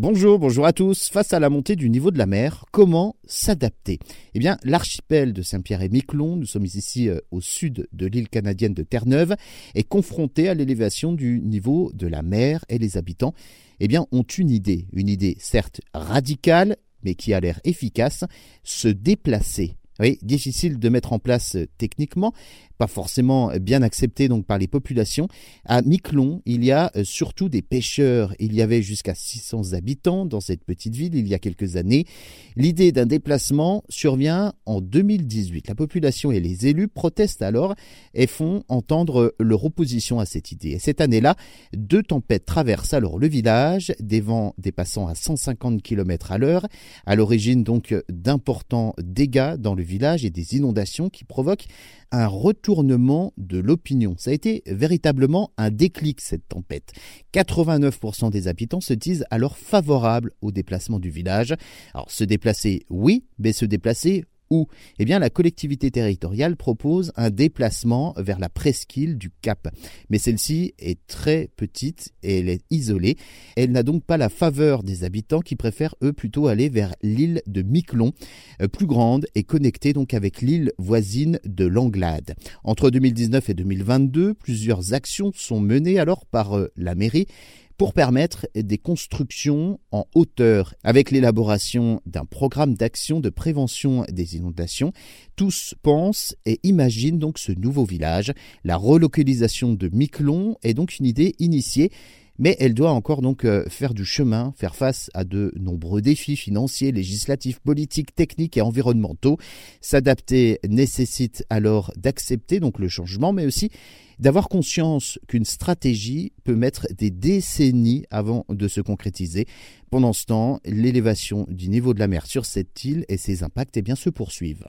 Bonjour, bonjour à tous. Face à la montée du niveau de la mer, comment s'adapter? Eh bien, l'archipel de Saint-Pierre et Miquelon, nous sommes ici euh, au sud de l'île canadienne de Terre-Neuve, est confronté à l'élévation du niveau de la mer et les habitants, eh bien, ont une idée, une idée certes radicale, mais qui a l'air efficace, se déplacer oui, difficile de mettre en place euh, techniquement, pas forcément bien accepté donc par les populations. À Miquelon, il y a euh, surtout des pêcheurs. Il y avait jusqu'à 600 habitants dans cette petite ville il y a quelques années. L'idée d'un déplacement survient en 2018. La population et les élus protestent alors et font entendre leur opposition à cette idée. Et cette année-là, deux tempêtes traversent alors le village, des vents dépassant à 150 km à l'heure, à l'origine donc d'importants dégâts dans le village et des inondations qui provoquent un retournement de l'opinion. Ça a été véritablement un déclic cette tempête. 89% des habitants se disent alors favorables au déplacement du village. Alors se déplacer, oui, mais se déplacer où Eh bien, la collectivité territoriale propose un déplacement vers la presqu'île du Cap. Mais celle-ci est très petite et elle est isolée. Elle n'a donc pas la faveur des habitants qui préfèrent, eux, plutôt aller vers l'île de Miquelon, euh, plus grande et connectée donc avec l'île voisine de Langlade. Entre 2019 et 2022, plusieurs actions sont menées alors par euh, la mairie pour permettre des constructions en hauteur avec l'élaboration d'un programme d'action de prévention des inondations. Tous pensent et imaginent donc ce nouveau village. La relocalisation de Miquelon est donc une idée initiée mais elle doit encore donc euh, faire du chemin, faire face à de nombreux défis financiers, législatifs, politiques, techniques et environnementaux. S'adapter nécessite alors d'accepter donc le changement, mais aussi d'avoir conscience qu'une stratégie peut mettre des décennies avant de se concrétiser. Pendant ce temps, l'élévation du niveau de la mer sur cette île et ses impacts eh bien, se poursuivent.